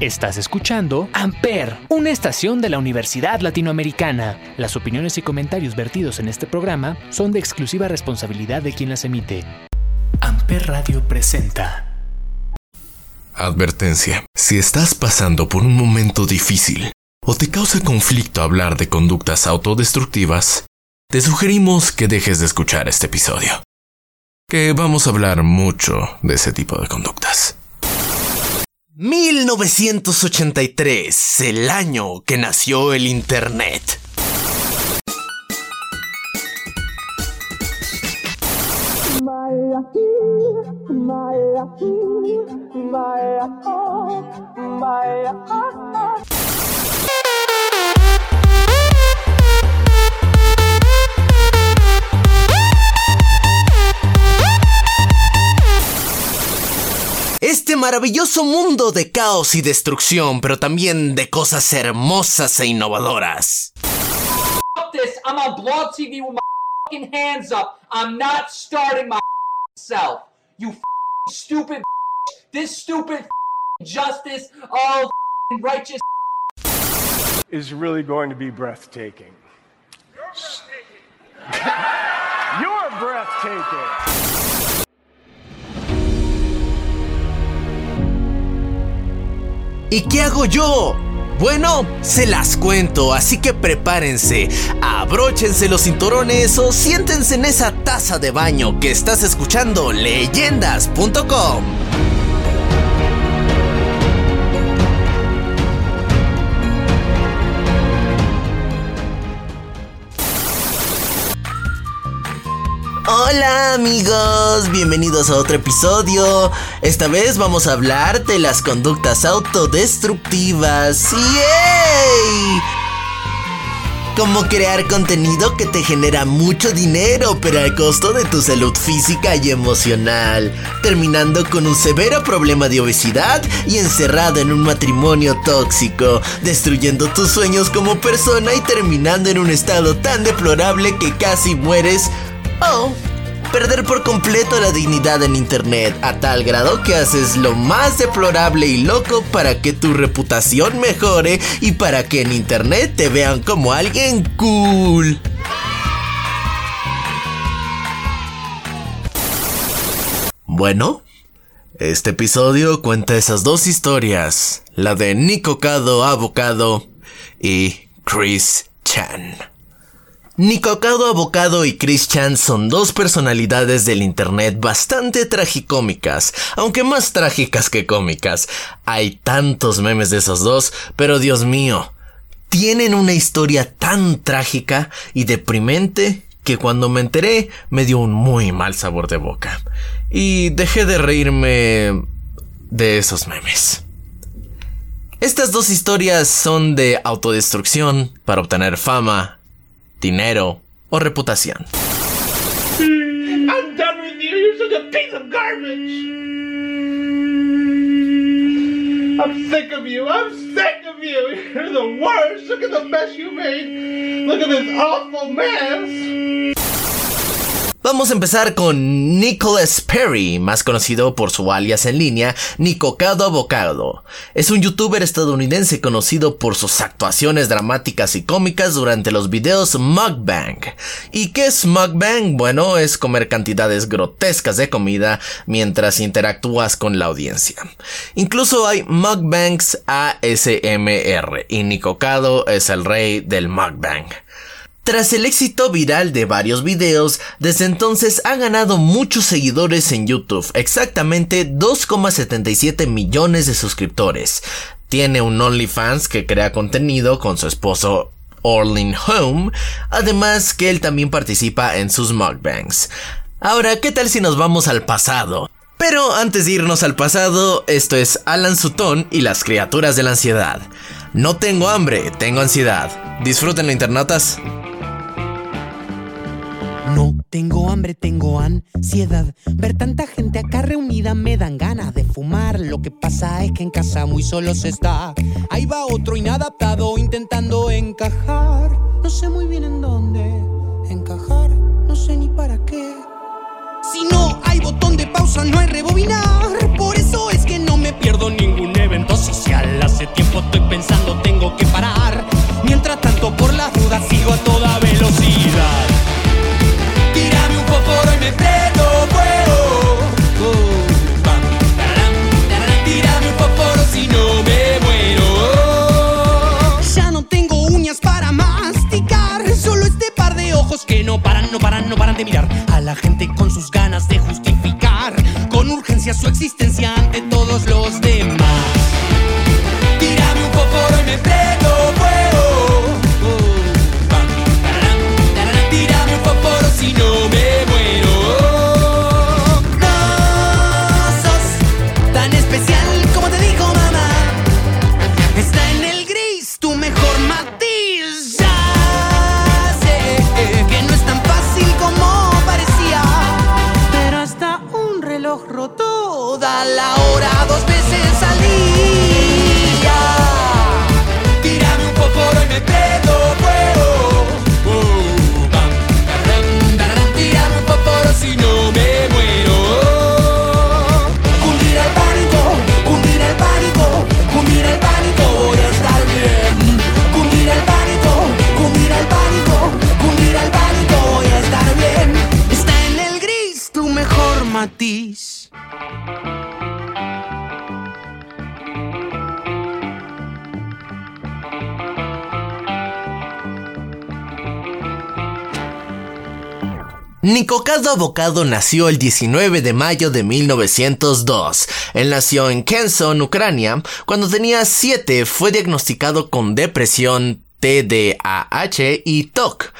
Estás escuchando Amper, una estación de la Universidad Latinoamericana. Las opiniones y comentarios vertidos en este programa son de exclusiva responsabilidad de quien las emite. Amper Radio presenta. Advertencia. Si estás pasando por un momento difícil o te causa conflicto hablar de conductas autodestructivas, te sugerimos que dejes de escuchar este episodio. Que vamos a hablar mucho de ese tipo de conductas. 1983, el año que nació el Internet. Maravilloso mundo de caos y destrucción, pero también de cosas hermosas e innovadoras. Fuck this. I'm on Blog TV with my fucking hands up. I'm not starting my self. You fucking stupid. This stupid justice. Righteous. is really going to be breathtaking. You're breathtaking. ¿Y qué hago yo? Bueno, se las cuento, así que prepárense, abróchense los cinturones o siéntense en esa taza de baño que estás escuchando leyendas.com. Hola amigos, bienvenidos a otro episodio. Esta vez vamos a hablar de las conductas autodestructivas. ¡Yay! Cómo crear contenido que te genera mucho dinero, pero al costo de tu salud física y emocional, terminando con un severo problema de obesidad y encerrado en un matrimonio tóxico, destruyendo tus sueños como persona y terminando en un estado tan deplorable que casi mueres o perder por completo la dignidad en internet a tal grado que haces lo más deplorable y loco para que tu reputación mejore y para que en internet te vean como alguien cool. Bueno, este episodio cuenta esas dos historias, la de Nico Cado Abocado y Chris Chan. Nicocado Abocado y Chris Chan son dos personalidades del internet bastante tragicómicas, aunque más trágicas que cómicas. Hay tantos memes de esos dos, pero Dios mío, tienen una historia tan trágica y deprimente que cuando me enteré me dio un muy mal sabor de boca. Y dejé de reírme de esos memes. Estas dos historias son de autodestrucción para obtener fama, dinero o reputación. I'm sick of you. I'm sick of you. You're the worst. Look at the mess you made. Look at this awful mess. Vamos a empezar con Nicholas Perry, más conocido por su alias en línea Nicocado Abocado. Es un youtuber estadounidense conocido por sus actuaciones dramáticas y cómicas durante los videos mukbang. ¿Y qué es mukbang? Bueno, es comer cantidades grotescas de comida mientras interactúas con la audiencia. Incluso hay mukbangs ASMR y Nicocado es el rey del mukbang. Tras el éxito viral de varios videos, desde entonces ha ganado muchos seguidores en YouTube, exactamente 2,77 millones de suscriptores. Tiene un OnlyFans que crea contenido con su esposo Orlin Home, además que él también participa en sus mukbangs. Ahora, ¿qué tal si nos vamos al pasado? Pero antes de irnos al pasado, esto es Alan Sutton y las criaturas de la ansiedad. No tengo hambre, tengo ansiedad. Disfruten internautas. No tengo hambre, tengo ansiedad. Ver tanta gente acá reunida me dan ganas de fumar. Lo que pasa es que en casa muy solo se está. Ahí va otro inadaptado intentando encajar. No sé muy bien en dónde encajar. No sé ni para qué. Si no hay botón de pausa, no hay rebobinar. Matiz. Nicocado Abocado nació el 19 de mayo de 1902. Él nació en Kherson, Ucrania. Cuando tenía 7 fue diagnosticado con depresión, TDAH y TOC.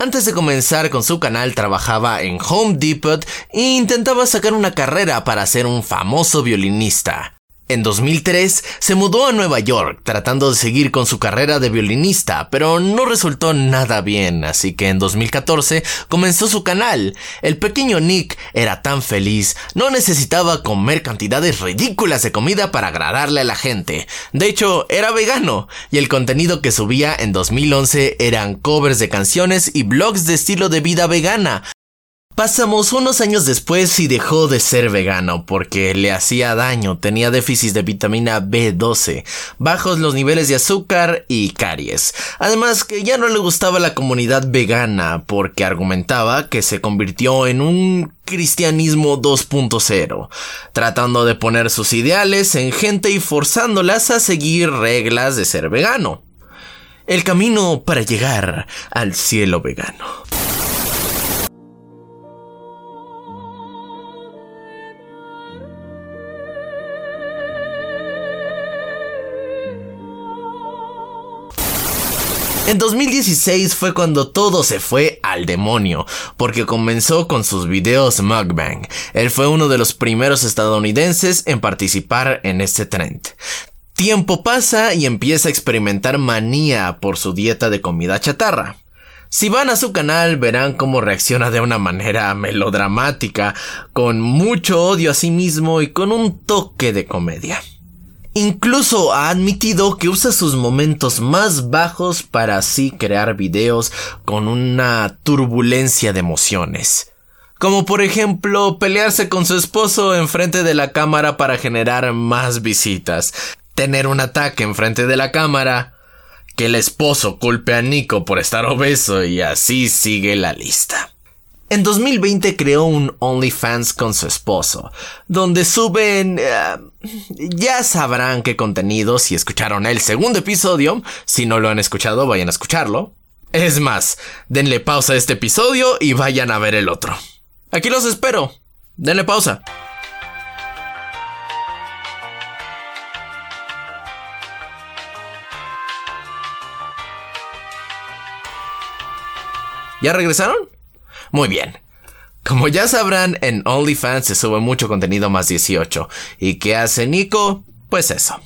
Antes de comenzar con su canal trabajaba en Home Depot e intentaba sacar una carrera para ser un famoso violinista. En 2003 se mudó a Nueva York tratando de seguir con su carrera de violinista, pero no resultó nada bien, así que en 2014 comenzó su canal. El pequeño Nick era tan feliz, no necesitaba comer cantidades ridículas de comida para agradarle a la gente. De hecho, era vegano, y el contenido que subía en 2011 eran covers de canciones y blogs de estilo de vida vegana, Pasamos unos años después y dejó de ser vegano porque le hacía daño, tenía déficit de vitamina B12, bajos los niveles de azúcar y caries. Además que ya no le gustaba la comunidad vegana porque argumentaba que se convirtió en un cristianismo 2.0, tratando de poner sus ideales en gente y forzándolas a seguir reglas de ser vegano. El camino para llegar al cielo vegano. En 2016 fue cuando todo se fue al demonio, porque comenzó con sus videos mukbang. Él fue uno de los primeros estadounidenses en participar en este trend. Tiempo pasa y empieza a experimentar manía por su dieta de comida chatarra. Si van a su canal verán cómo reacciona de una manera melodramática, con mucho odio a sí mismo y con un toque de comedia. Incluso ha admitido que usa sus momentos más bajos para así crear videos con una turbulencia de emociones. Como por ejemplo pelearse con su esposo enfrente de la cámara para generar más visitas, tener un ataque enfrente de la cámara, que el esposo culpe a Nico por estar obeso y así sigue la lista. En 2020 creó un OnlyFans con su esposo, donde suben... eh, ya sabrán qué contenido si escucharon el segundo episodio. Si no lo han escuchado, vayan a escucharlo. Es más, denle pausa a este episodio y vayan a ver el otro. Aquí los espero. Denle pausa. ¿Ya regresaron? Muy bien. Como ya sabrán, en OnlyFans se sube mucho contenido más 18. ¿Y qué hace Nico? Pues eso.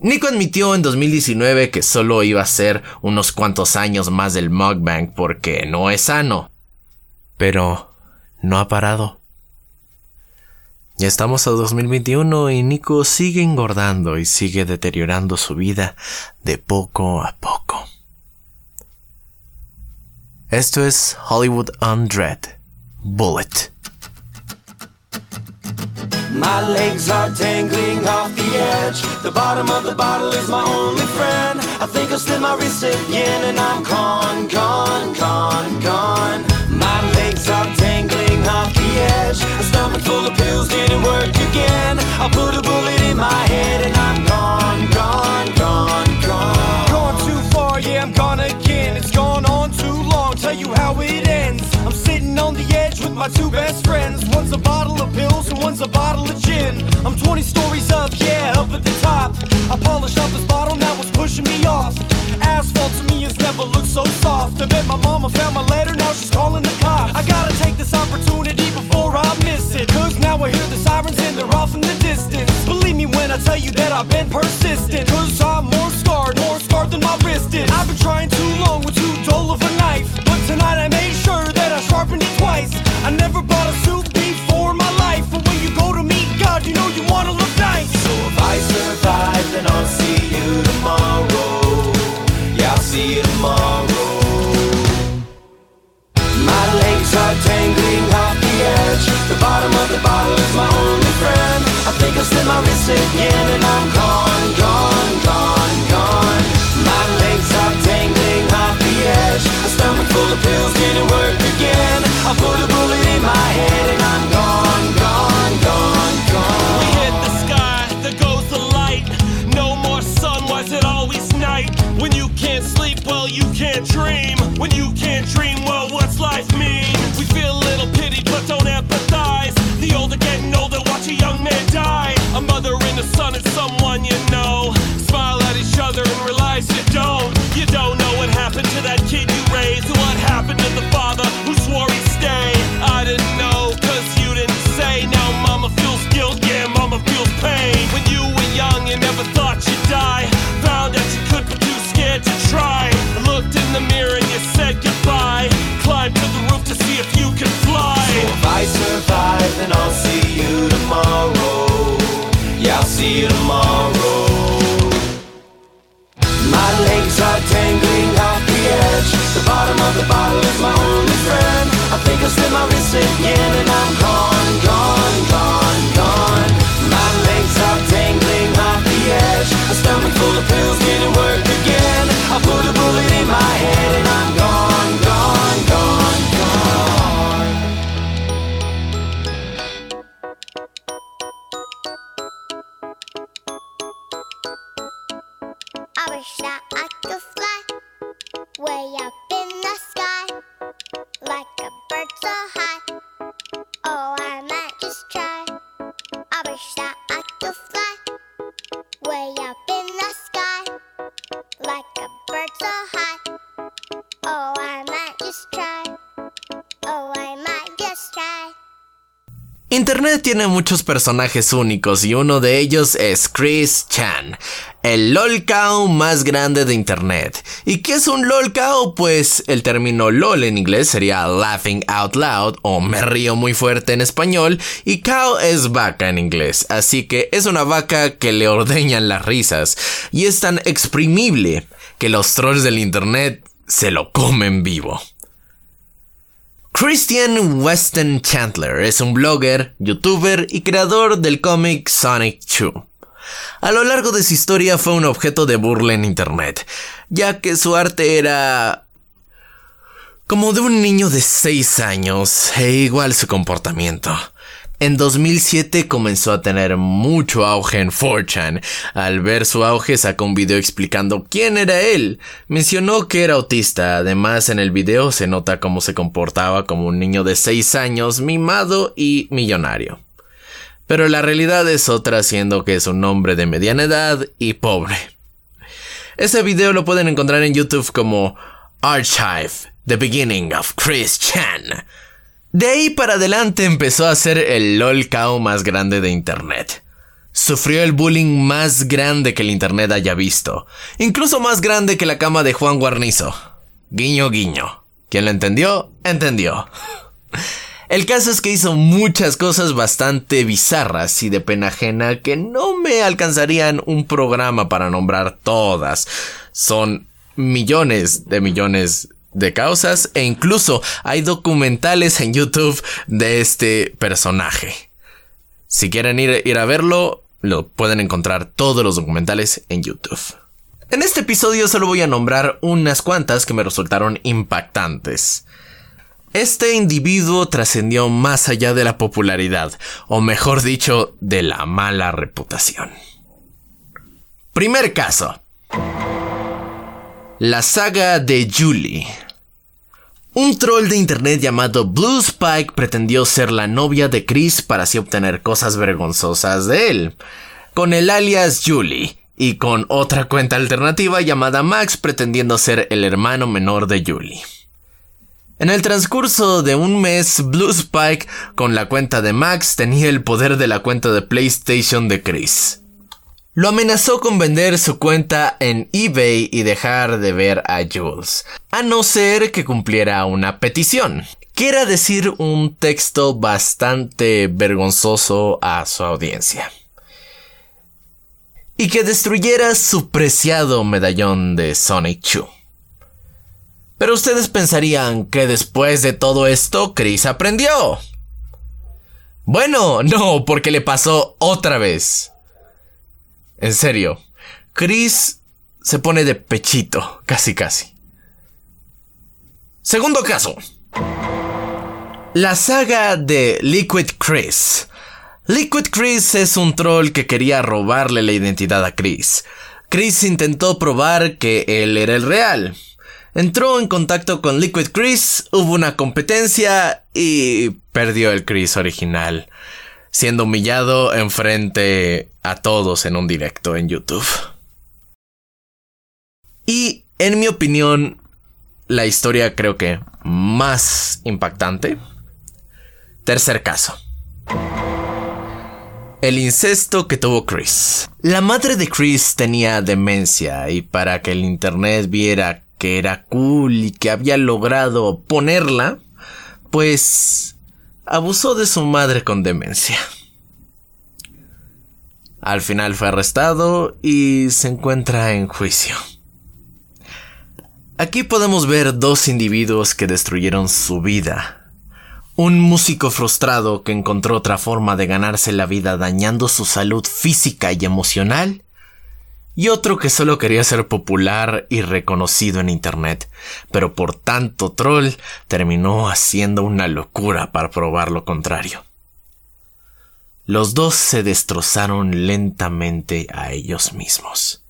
Nico admitió en 2019 que solo iba a ser unos cuantos años más del mukbang porque no es sano. Pero no ha parado. Ya estamos a 2021 y Nico sigue engordando y sigue deteriorando su vida de poco a poco. Esto es Hollywood Undread. Bullet. My legs are off the edge. The bottom of the bottle is my only friend. I think I'll slip my wrist again and I'm gone, gone, gone, gone. My legs are off the edge. A stomach full of pills didn't work again. I'll put a bullet in my head and I'm gone, gone, gone, gone. Too far, yeah, I'm gone again. Tell you how it ends. I'm sitting on the edge with my two best friends. One's a bottle of pills and one's a bottle of gin. I'm 20 stories up, yeah, up at the top. I polished off this bottle, now it's pushing me off. Asphalt to me has never looked so soft. I bet my mama found my letter, now she's calling the cops. I gotta take this opportunity before I miss it. Cause now I hear the sirens and they're off in the distance. Believe me when I tell you that I've been persistent. Pills wish that I could fly way up in the sky like a bird so high. Oh, I might just try. I wish that I could fly way up in the sky like a bird so high. Oh, I might just try. Oh, I might just try. Internet tiene muchos personajes únicos y uno de ellos es Chris Chan, el lolcow más grande de Internet. ¿Y qué es un lolcow? Pues el término lol en inglés sería laughing out loud o me río muy fuerte en español y cow es vaca en inglés, así que es una vaca que le ordeñan las risas y es tan exprimible que los trolls del Internet se lo comen vivo. Christian Weston Chandler es un blogger, youtuber y creador del cómic Sonic 2. A lo largo de su historia fue un objeto de burla en internet, ya que su arte era como de un niño de 6 años e igual su comportamiento. En 2007 comenzó a tener mucho auge en 4chan. Al ver su auge sacó un video explicando quién era él. Mencionó que era autista. Además en el video se nota cómo se comportaba como un niño de 6 años, mimado y millonario. Pero la realidad es otra siendo que es un hombre de mediana edad y pobre. Ese video lo pueden encontrar en YouTube como Archive, The Beginning of Chris Chan. De ahí para adelante empezó a ser el LOL cow más grande de Internet. Sufrió el bullying más grande que el Internet haya visto, incluso más grande que la cama de Juan Guarnizo. Guiño, guiño. Quien lo entendió, entendió. El caso es que hizo muchas cosas bastante bizarras y de pena ajena que no me alcanzarían un programa para nombrar todas. Son millones de millones de causas e incluso hay documentales en YouTube de este personaje. Si quieren ir, ir a verlo, lo pueden encontrar todos los documentales en YouTube. En este episodio solo voy a nombrar unas cuantas que me resultaron impactantes. Este individuo trascendió más allá de la popularidad, o mejor dicho, de la mala reputación. Primer caso. La saga de Julie. Un troll de internet llamado Blue Spike pretendió ser la novia de Chris para así obtener cosas vergonzosas de él, con el alias Julie, y con otra cuenta alternativa llamada Max pretendiendo ser el hermano menor de Julie. En el transcurso de un mes, Blue Spike con la cuenta de Max tenía el poder de la cuenta de PlayStation de Chris. Lo amenazó con vender su cuenta en eBay y dejar de ver a Jules, a no ser que cumpliera una petición. Quiera decir un texto bastante vergonzoso a su audiencia. Y que destruyera su preciado medallón de Sonic 2. Pero ustedes pensarían que después de todo esto, Chris aprendió. Bueno, no, porque le pasó otra vez. En serio, Chris se pone de pechito, casi casi. Segundo caso. La saga de Liquid Chris. Liquid Chris es un troll que quería robarle la identidad a Chris. Chris intentó probar que él era el real. Entró en contacto con Liquid Chris, hubo una competencia y perdió el Chris original, siendo humillado enfrente a todos en un directo en YouTube. Y en mi opinión, la historia creo que más impactante. Tercer caso. El incesto que tuvo Chris. La madre de Chris tenía demencia y para que el internet viera que era cool y que había logrado ponerla, pues abusó de su madre con demencia. Al final fue arrestado y se encuentra en juicio. Aquí podemos ver dos individuos que destruyeron su vida. Un músico frustrado que encontró otra forma de ganarse la vida dañando su salud física y emocional y otro que solo quería ser popular y reconocido en Internet, pero por tanto troll terminó haciendo una locura para probar lo contrario. Los dos se destrozaron lentamente a ellos mismos.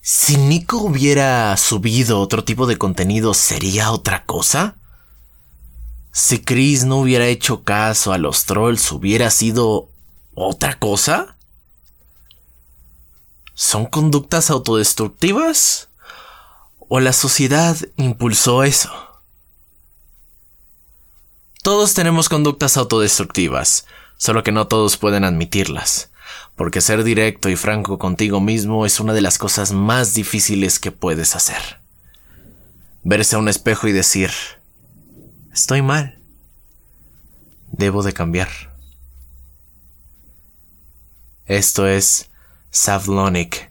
Si Nico hubiera subido otro tipo de contenido, ¿sería otra cosa? Si Chris no hubiera hecho caso a los trolls, ¿hubiera sido otra cosa? ¿Son conductas autodestructivas? ¿O la sociedad impulsó eso? Todos tenemos conductas autodestructivas, solo que no todos pueden admitirlas, porque ser directo y franco contigo mismo es una de las cosas más difíciles que puedes hacer. Verse a un espejo y decir, estoy mal, debo de cambiar. Esto es Savlonic,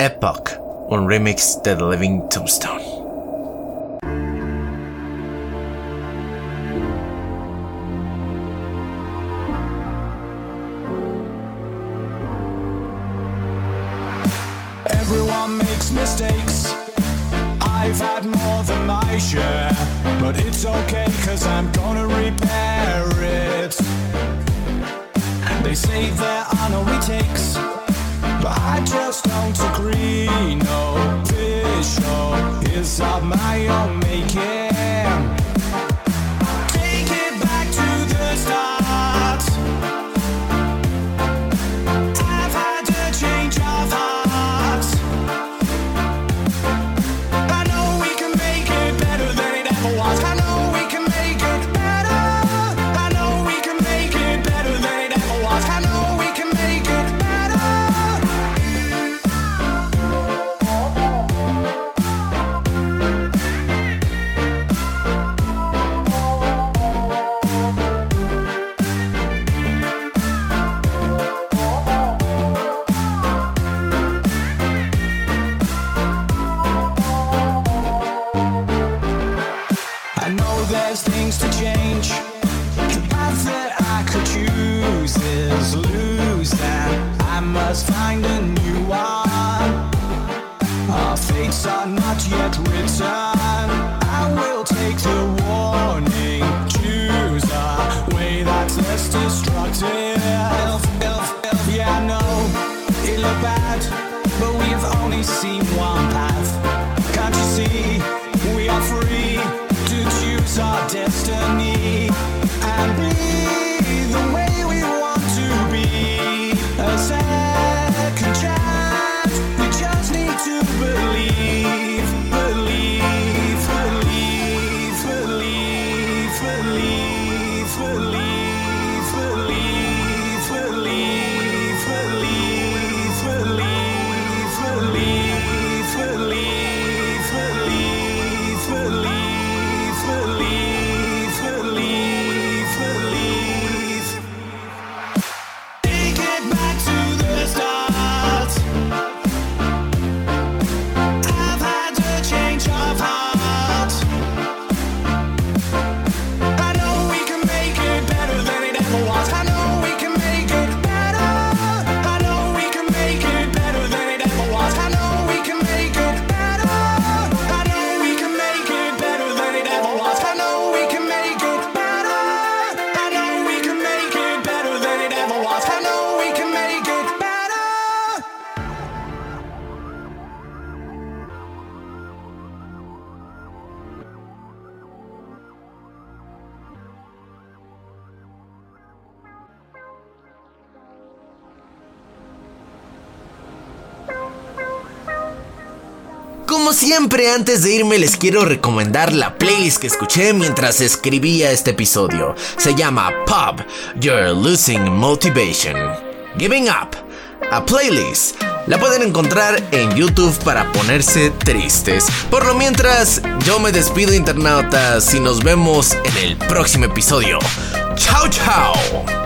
Epoch, un remix de The Living Tombstone. My own making. Siempre, antes de irme les quiero recomendar la playlist que escuché mientras escribía este episodio. Se llama Pub, You're Losing Motivation. Giving Up, a playlist. La pueden encontrar en YouTube para ponerse tristes. Por lo mientras, yo me despido internautas y nos vemos en el próximo episodio. Chao, chao.